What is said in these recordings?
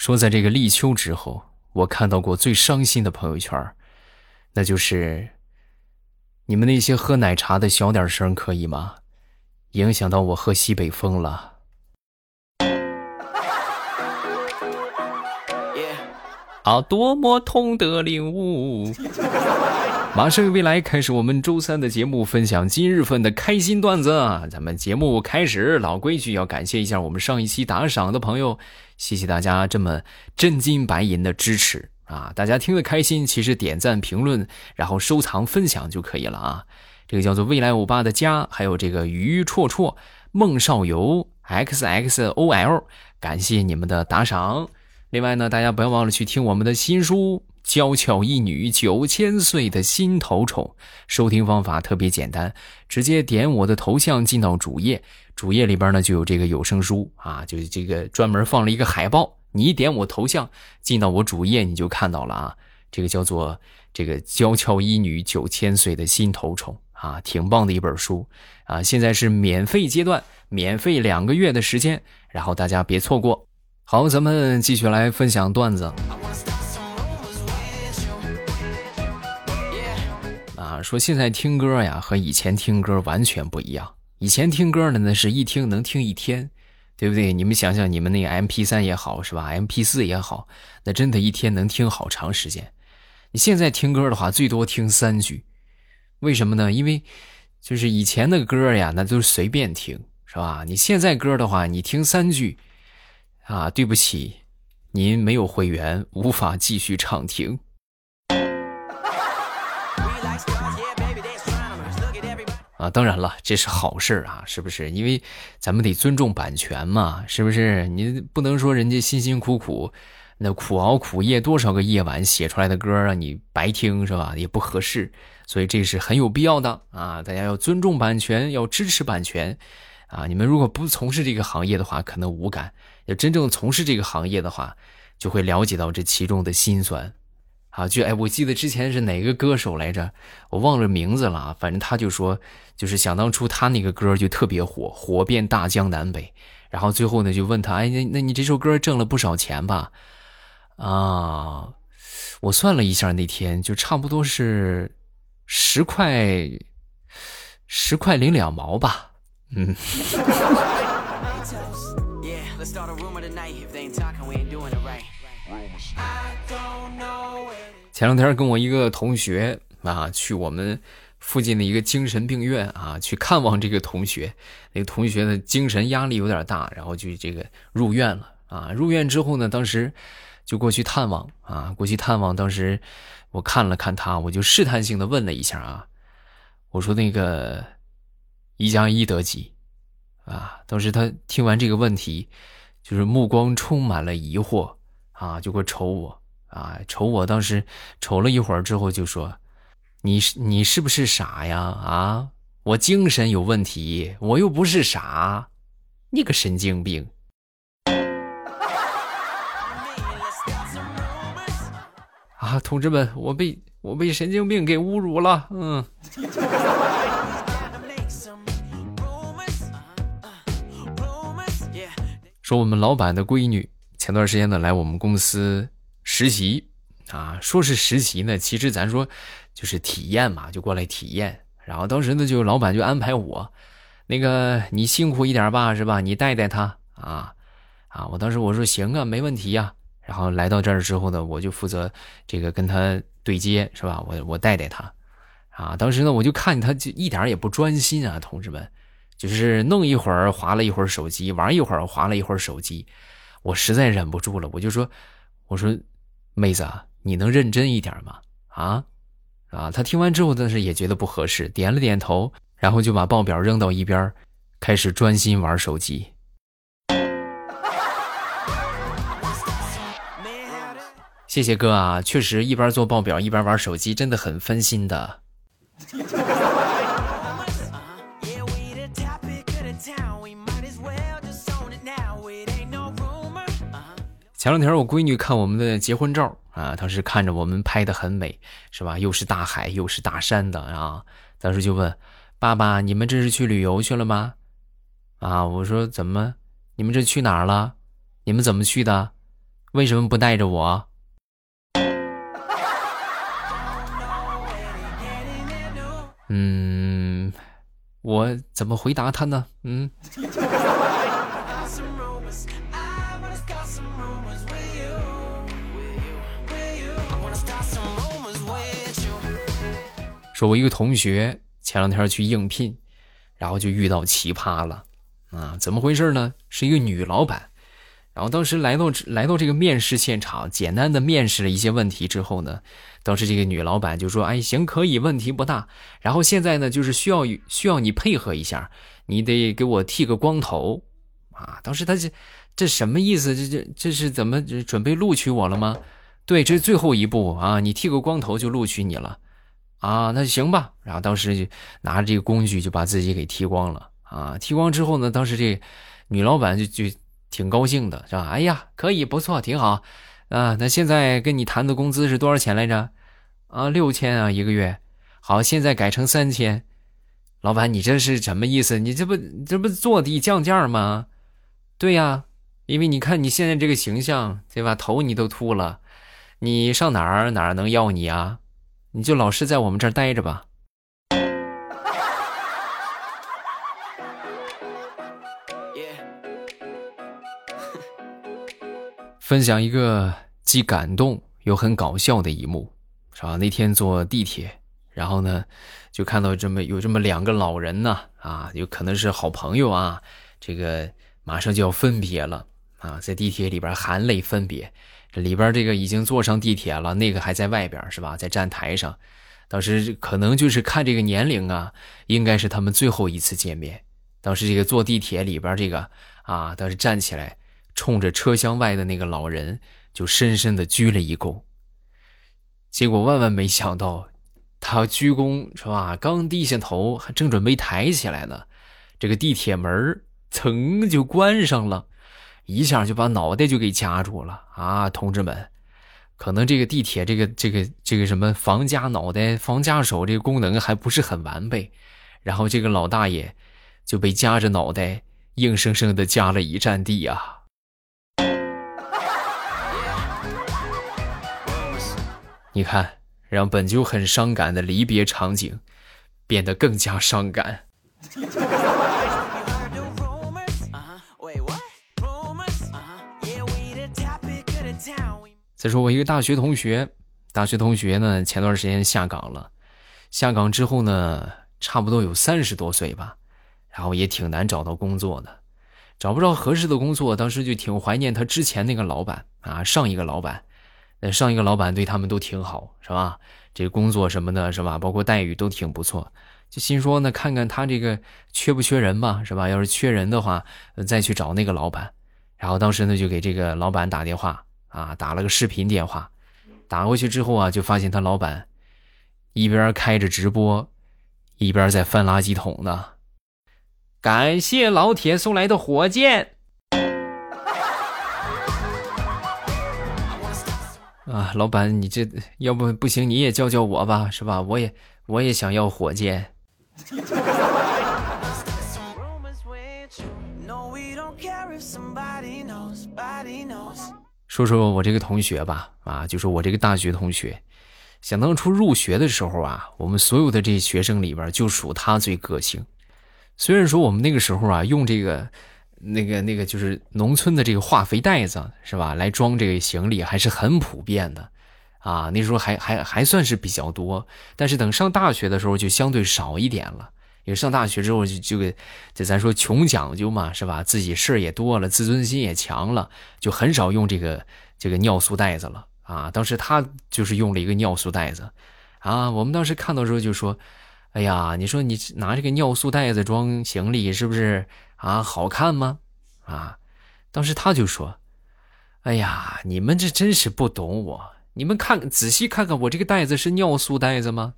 说在这个立秋之后，我看到过最伤心的朋友圈，那就是你们那些喝奶茶的小点声可以吗？影响到我喝西北风了。啊，多么痛的领悟！马上与未来开始我们周三的节目，分享今日份的开心段子。咱们节目开始，老规矩要感谢一下我们上一期打赏的朋友，谢谢大家这么真金白银的支持啊！大家听得开心，其实点赞、评论，然后收藏、分享就可以了啊！这个叫做未来欧巴的家，还有这个鱼绰绰、孟少游、X X O L，感谢你们的打赏。另外呢，大家不要忘了去听我们的新书。娇俏一女九千岁的心头宠，收听方法特别简单，直接点我的头像进到主页，主页里边呢就有这个有声书啊，就是这个专门放了一个海报，你一点我头像进到我主页你就看到了啊，这个叫做这个娇俏一女九千岁的心头宠啊，挺棒的一本书啊，现在是免费阶段，免费两个月的时间，然后大家别错过。好，咱们继续来分享段子。啊说现在听歌呀，和以前听歌完全不一样。以前听歌的那，是一听能听一天，对不对？你们想想，你们那个 M P 三也好，是吧？M P 四也好，那真的一天能听好长时间。你现在听歌的话，最多听三句，为什么呢？因为就是以前的歌呀，那都是随便听，是吧？你现在歌的话，你听三句，啊，对不起，您没有会员，无法继续畅听。啊，当然了，这是好事啊，是不是？因为咱们得尊重版权嘛，是不是？你不能说人家辛辛苦苦，那苦熬苦夜多少个夜晚写出来的歌让你白听，是吧？也不合适，所以这是很有必要的啊！大家要尊重版权，要支持版权啊！你们如果不从事这个行业的话，可能无感；要真正从事这个行业的话，就会了解到这其中的辛酸。啊，就哎，我记得之前是哪个歌手来着，我忘了名字了。反正他就说，就是想当初他那个歌就特别火，火遍大江南北。然后最后呢，就问他，哎，那那你这首歌挣了不少钱吧？啊，我算了一下，那天就差不多是十块，十块零两毛吧。嗯。前两天跟我一个同学啊，去我们附近的一个精神病院啊，去看望这个同学。那个同学的精神压力有点大，然后就这个入院了啊。入院之后呢，当时就过去探望啊，过去探望。当时我看了看他，我就试探性的问了一下啊，我说那个一加一得几啊？当时他听完这个问题，就是目光充满了疑惑啊，就会瞅我。啊，瞅我当时瞅了一会儿之后就说：“你是你是不是傻呀？啊，我精神有问题，我又不是傻，你个神经病！”啊，同志们，我被我被神经病给侮辱了。嗯。说我们老板的闺女前段时间呢来我们公司。实习啊，说是实习呢，其实咱说就是体验嘛，就过来体验。然后当时呢，就老板就安排我，那个你辛苦一点吧，是吧？你带带他啊啊！我当时我说行啊，没问题呀。然后来到这儿之后呢，我就负责这个跟他对接，是吧？我我带带他啊。当时呢，我就看见他就一点也不专心啊，同志们，就是弄一会儿划了一会儿手机，玩一会儿划了一会儿手机。我实在忍不住了，我就说，我说。妹子啊，你能认真一点吗？啊，啊！他听完之后，但是也觉得不合适，点了点头，然后就把报表扔到一边，开始专心玩手机。谢谢哥啊，确实一边做报表一边玩手机，真的很分心的。前两天我闺女看我们的结婚照啊，当时看着我们拍的很美，是吧？又是大海又是大山的啊，当时就问爸爸：“你们这是去旅游去了吗？”啊，我说：“怎么？你们这去哪儿了？你们怎么去的？”为什么不带着我？嗯，我怎么回答他呢？嗯。说，我一个同学前两天去应聘，然后就遇到奇葩了，啊，怎么回事呢？是一个女老板，然后当时来到来到这个面试现场，简单的面试了一些问题之后呢，当时这个女老板就说：“哎，行，可以，问题不大。然后现在呢，就是需要需要你配合一下，你得给我剃个光头，啊，当时他这这什么意思？这这这是怎么准备录取我了吗？对，这是最后一步啊，你剃个光头就录取你了。”啊，那行吧。然后当时就拿着这个工具就把自己给剃光了啊！剃光之后呢，当时这女老板就就挺高兴的，是吧？哎呀，可以，不错，挺好啊。那现在跟你谈的工资是多少钱来着？啊，六千啊一个月。好，现在改成三千。老板，你这是什么意思？你这不这不坐地降价吗？对呀，因为你看你现在这个形象，对吧？头你都秃了，你上哪儿哪儿能要你啊？你就老实在我们这儿待着吧。分享一个既感动又很搞笑的一幕，是吧？那天坐地铁，然后呢，就看到这么有这么两个老人呢，啊，有可能是好朋友啊，这个马上就要分别了啊，在地铁里边含泪分别。这里边这个已经坐上地铁了，那个还在外边是吧？在站台上，当时可能就是看这个年龄啊，应该是他们最后一次见面。当时这个坐地铁里边这个啊，当时站起来，冲着车厢外的那个老人就深深的鞠了一躬。结果万万没想到，他鞠躬是吧？刚低下头，正准备抬起来呢，这个地铁门噌就关上了。一下就把脑袋就给夹住了啊！同志们，可能这个地铁这个这个这个什么防夹脑袋、防夹手这个功能还不是很完备，然后这个老大爷就被夹着脑袋，硬生生的夹了一站地啊！你看，让本就很伤感的离别场景变得更加伤感。再说我一个大学同学，大学同学呢，前段时间下岗了，下岗之后呢，差不多有三十多岁吧，然后也挺难找到工作的，找不着合适的工作，当时就挺怀念他之前那个老板啊，上一个老板，呃，上一个老板对他们都挺好，是吧？这工作什么的，是吧？包括待遇都挺不错，就心说呢，看看他这个缺不缺人吧，是吧？要是缺人的话，再去找那个老板，然后当时呢，就给这个老板打电话。啊，打了个视频电话，打过去之后啊，就发现他老板一边开着直播，一边在翻垃圾桶呢。感谢老铁送来的火箭。啊，老板，你这要不不行，你也教教我吧，是吧？我也我也想要火箭。说说我这个同学吧，啊，就说我这个大学同学，想当初入学的时候啊，我们所有的这些学生里边，就属他最个性。虽然说我们那个时候啊，用这个、那个、那个，就是农村的这个化肥袋子，是吧，来装这个行李，还是很普遍的，啊，那时候还还还算是比较多。但是等上大学的时候，就相对少一点了。因为上大学之后就就给，就咱说穷讲究嘛，是吧？自己事儿也多了，自尊心也强了，就很少用这个这个尿素袋子了啊。当时他就是用了一个尿素袋子，啊，我们当时看到时候就说，哎呀，你说你拿这个尿素袋子装行李是不是啊？好看吗？啊，当时他就说，哎呀，你们这真是不懂我，你们看仔细看看我这个袋子是尿素袋子吗？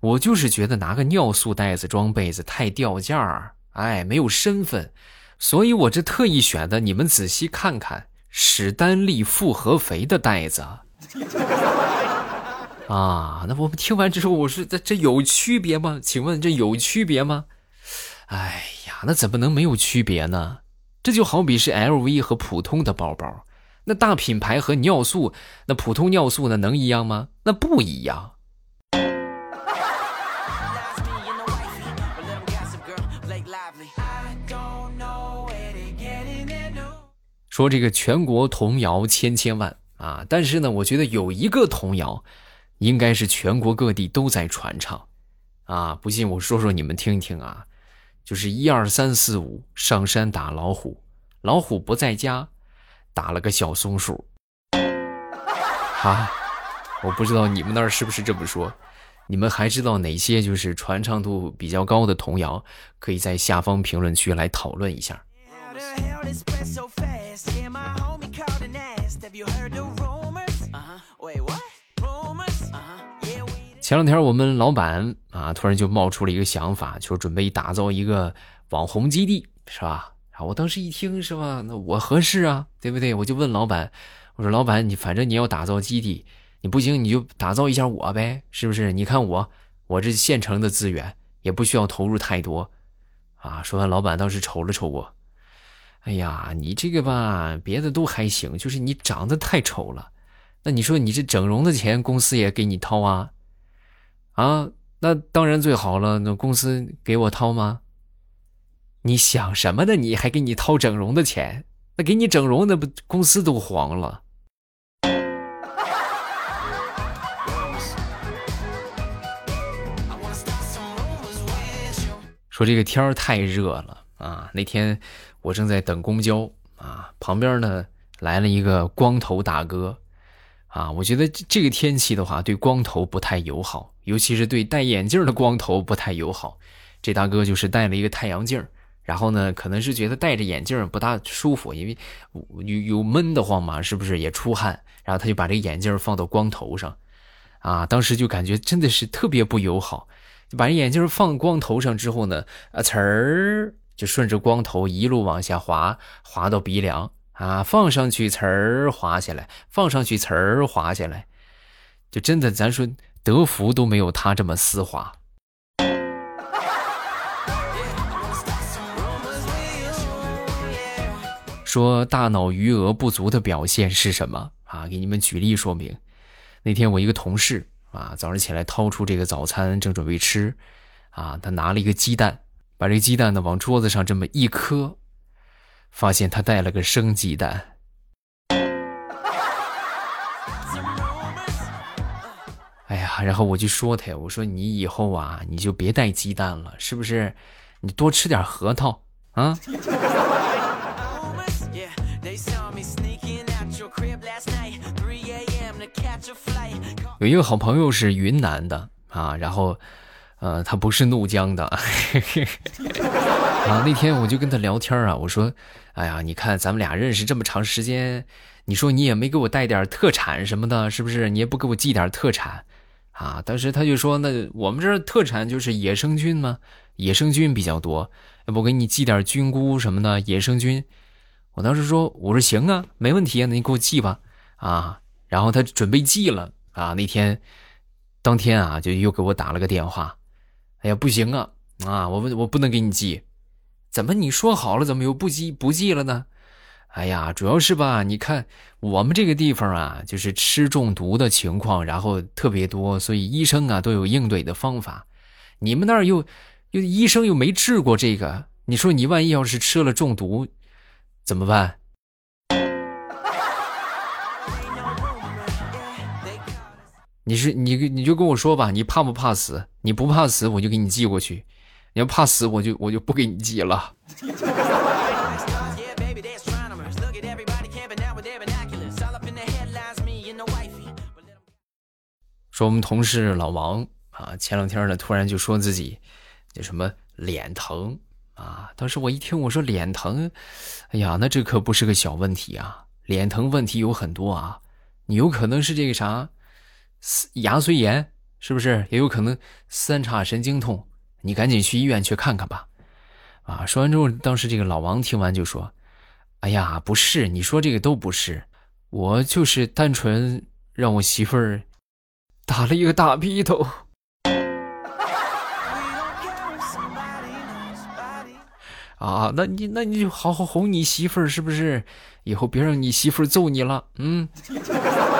我就是觉得拿个尿素袋子装被子太掉价儿，哎，没有身份，所以我这特意选的。你们仔细看看，史丹利复合肥的袋子。啊，那我们听完之后，我说这这有区别吗？请问这有区别吗？哎呀，那怎么能没有区别呢？这就好比是 LV 和普通的包包，那大品牌和尿素，那普通尿素那能一样吗？那不一样。说这个全国童谣千千万啊，但是呢，我觉得有一个童谣，应该是全国各地都在传唱，啊，不信我说说你们听一听啊，就是一二三四五上山打老虎，老虎不在家，打了个小松鼠。啊，我不知道你们那儿是不是这么说，你们还知道哪些就是传唱度比较高的童谣？可以在下方评论区来讨论一下。前两天我们老板啊，突然就冒出了一个想法，就准备打造一个网红基地，是吧？啊我当时一听，是吧？那我合适啊，对不对？我就问老板，我说老板，你反正你要打造基地，你不行你就打造一下我呗，是不是？你看我，我这现成的资源也不需要投入太多，啊。说完，老板当时瞅了瞅我。哎呀，你这个吧，别的都还行，就是你长得太丑了。那你说你这整容的钱，公司也给你掏啊？啊，那当然最好了。那公司给我掏吗？你想什么呢？你还给你掏整容的钱？那给你整容，那不公司都黄了。说这个天儿太热了啊，那天。我正在等公交啊，旁边呢来了一个光头大哥，啊，我觉得这个天气的话，对光头不太友好，尤其是对戴眼镜的光头不太友好。这大哥就是戴了一个太阳镜，然后呢，可能是觉得戴着眼镜不大舒服，因为有有闷得慌嘛，是不是也出汗？然后他就把这个眼镜放到光头上，啊，当时就感觉真的是特别不友好，就把这眼镜放光头上之后呢，啊，呲儿。就顺着光头一路往下滑，滑到鼻梁啊，放上去词儿滑下来，放上去词儿滑下来，就真的咱说德芙都没有他这么丝滑。说大脑余额不足的表现是什么啊？给你们举例说明。那天我一个同事啊，早上起来掏出这个早餐，正准备吃，啊，他拿了一个鸡蛋。把这鸡蛋呢往桌子上这么一磕，发现他带了个生鸡蛋。哎呀，然后我就说他，我说你以后啊，你就别带鸡蛋了，是不是？你多吃点核桃啊。有一个好朋友是云南的啊，然后。呃，他不是怒江的 啊。那天我就跟他聊天啊，我说：“哎呀，你看咱们俩认识这么长时间，你说你也没给我带点特产什么的，是不是？你也不给我寄点特产啊？”当时他就说：“那我们这特产就是野生菌嘛，野生菌比较多，要不给你寄点菌菇什么的，野生菌。”我当时说：“我说行啊，没问题啊，那你给我寄吧。”啊，然后他准备寄了啊，那天当天啊，就又给我打了个电话。哎呀，不行啊！啊，我我不能给你寄，怎么你说好了，怎么又不寄不寄了呢？哎呀，主要是吧，你看我们这个地方啊，就是吃中毒的情况，然后特别多，所以医生啊都有应对的方法。你们那儿又又医生又没治过这个，你说你万一要是吃了中毒，怎么办？你是你你就跟我说吧，你怕不怕死？你不怕死，我就给你寄过去；你要怕死，我就我就不给你寄了。说我们同事老王啊，前两天呢，突然就说自己那什么脸疼啊。当时我一听，我说脸疼，哎呀，那这可不是个小问题啊！脸疼问题有很多啊，你有可能是这个啥？牙髓炎是不是也有可能？三叉神经痛，你赶紧去医院去看看吧。啊，说完之后，当时这个老王听完就说：“哎呀，不是，你说这个都不是，我就是单纯让我媳妇儿打了一个大鼻头。”啊，那你那你就好好哄你媳妇儿，是不是？以后别让你媳妇儿揍你了。嗯。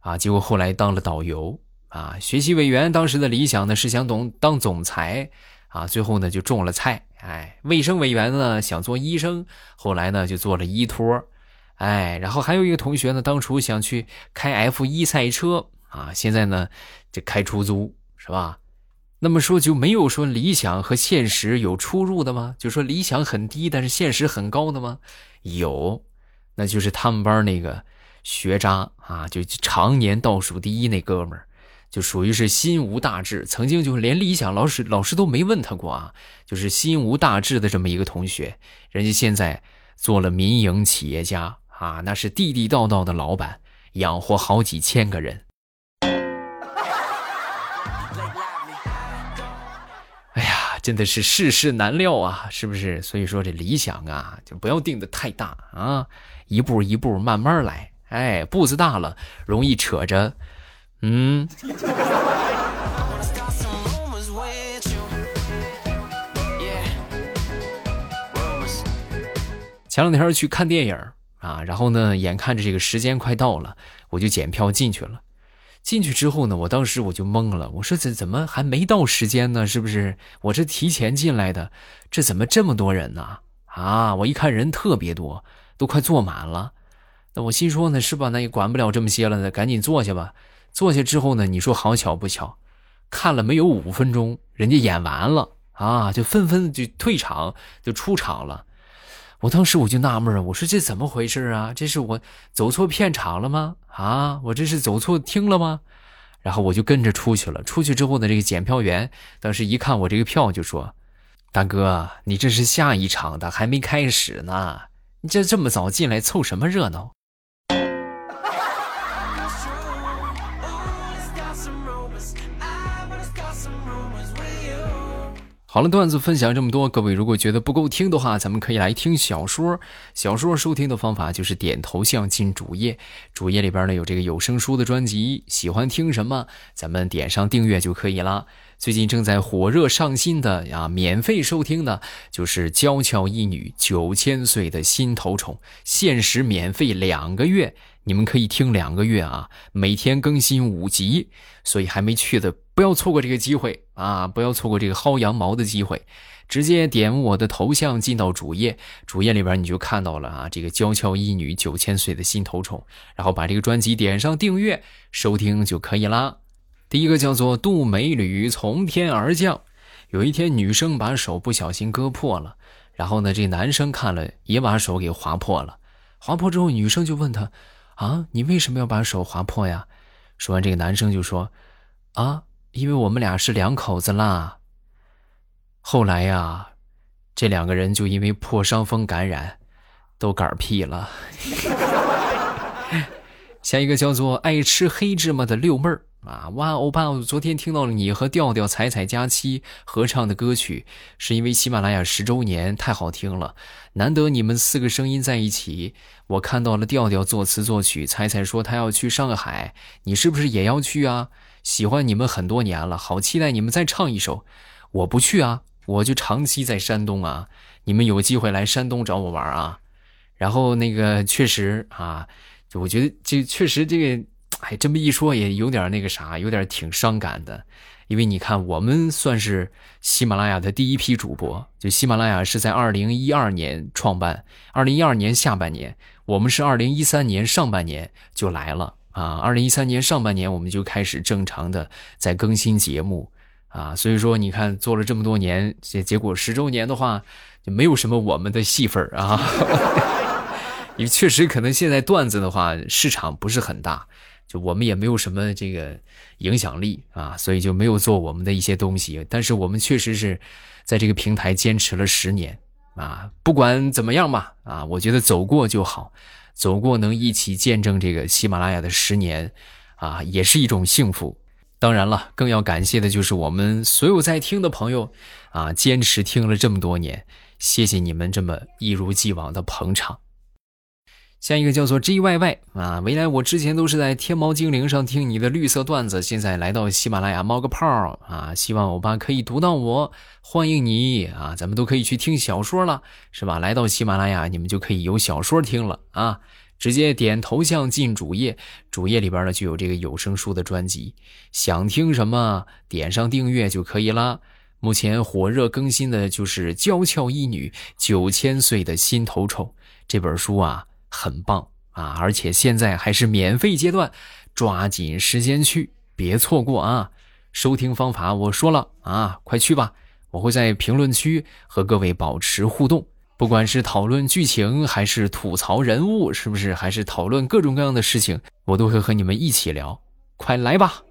啊，结果后来当了导游啊。学习委员当时的理想呢是想懂当总裁，啊，最后呢就中了菜。哎，卫生委员呢想做医生，后来呢就做了医托，哎，然后还有一个同学呢，当初想去开 F 一赛车啊，现在呢就开出租，是吧？那么说就没有说理想和现实有出入的吗？就说理想很低，但是现实很高的吗？有，那就是他们班那个学渣啊，就常年倒数第一那哥们儿。就属于是心无大志，曾经就连理想老师老师都没问他过啊，就是心无大志的这么一个同学，人家现在做了民营企业家啊，那是地地道道的老板，养活好几千个人。哎呀，真的是世事难料啊，是不是？所以说这理想啊，就不要定的太大啊，一步一步慢慢来。哎，步子大了，容易扯着。嗯，前两天去看电影啊，然后呢，眼看着这个时间快到了，我就检票进去了。进去之后呢，我当时我就懵了，我说怎怎么还没到时间呢？是不是我这提前进来的？这怎么这么多人呢？啊，我一看人特别多，都快坐满了。我心说呢，是吧？那也管不了这么些了，那赶紧坐下吧。坐下之后呢，你说好巧不巧，看了没有五分钟，人家演完了啊，就纷纷就退场，就出场了。我当时我就纳闷啊，我说这怎么回事啊？这是我走错片场了吗？啊，我这是走错厅了吗？然后我就跟着出去了。出去之后呢，这个检票员当时一看我这个票，就说：“大哥，你这是下一场的，还没开始呢，你这这么早进来凑什么热闹？”好了，段子分享这么多，各位如果觉得不够听的话，咱们可以来听小说。小说收听的方法就是点头像进主页，主页里边呢有这个有声书的专辑，喜欢听什么，咱们点上订阅就可以了。最近正在火热上新的啊，免费收听的就是《娇俏一女九千岁的心头宠》，限时免费两个月。你们可以听两个月啊，每天更新五集，所以还没去的不要错过这个机会啊！不要错过这个薅羊毛的机会，直接点我的头像进到主页，主页里边你就看到了啊，这个娇俏一女九千岁的心头宠，然后把这个专辑点上订阅收听就可以啦。第一个叫做杜美女从天而降，有一天女生把手不小心割破了，然后呢，这男生看了也把手给划破了，划破之后女生就问他。啊，你为什么要把手划破呀？说完，这个男生就说：“啊，因为我们俩是两口子啦。”后来呀，这两个人就因为破伤风感染，都嗝屁了。下一个叫做爱吃黑芝麻的六妹儿。啊哇，欧巴！我昨天听到了你和调调、彩彩佳期合唱的歌曲，是因为喜马拉雅十周年，太好听了，难得你们四个声音在一起。我看到了调调作词作曲，彩彩说她要去上海，你是不是也要去啊？喜欢你们很多年了，好期待你们再唱一首。我不去啊，我就长期在山东啊，你们有机会来山东找我玩啊。然后那个确实啊，就我觉得这确实这个。哎，这么一说也有点那个啥，有点挺伤感的，因为你看，我们算是喜马拉雅的第一批主播，就喜马拉雅是在二零一二年创办，二零一二年下半年，我们是二零一三年上半年就来了啊，二零一三年上半年我们就开始正常的在更新节目啊，所以说你看做了这么多年，结结果十周年的话就没有什么我们的戏份啊，因为确实可能现在段子的话市场不是很大。就我们也没有什么这个影响力啊，所以就没有做我们的一些东西。但是我们确实是在这个平台坚持了十年啊，不管怎么样吧啊，我觉得走过就好，走过能一起见证这个喜马拉雅的十年，啊，也是一种幸福。当然了，更要感谢的就是我们所有在听的朋友，啊，坚持听了这么多年，谢谢你们这么一如既往的捧场。下一个叫做 G Y Y 啊，未来我之前都是在天猫精灵上听你的绿色段子，现在来到喜马拉雅冒个泡啊，希望欧巴可以读到我，欢迎你啊，咱们都可以去听小说了，是吧？来到喜马拉雅，你们就可以有小说听了啊，直接点头像进主页，主页里边呢就有这个有声书的专辑，想听什么点上订阅就可以了。目前火热更新的就是《娇俏一女九千岁的心头丑》这本书啊。很棒啊！而且现在还是免费阶段，抓紧时间去，别错过啊！收听方法我说了啊，快去吧！我会在评论区和各位保持互动，不管是讨论剧情，还是吐槽人物，是不是？还是讨论各种各样的事情，我都会和你们一起聊。快来吧！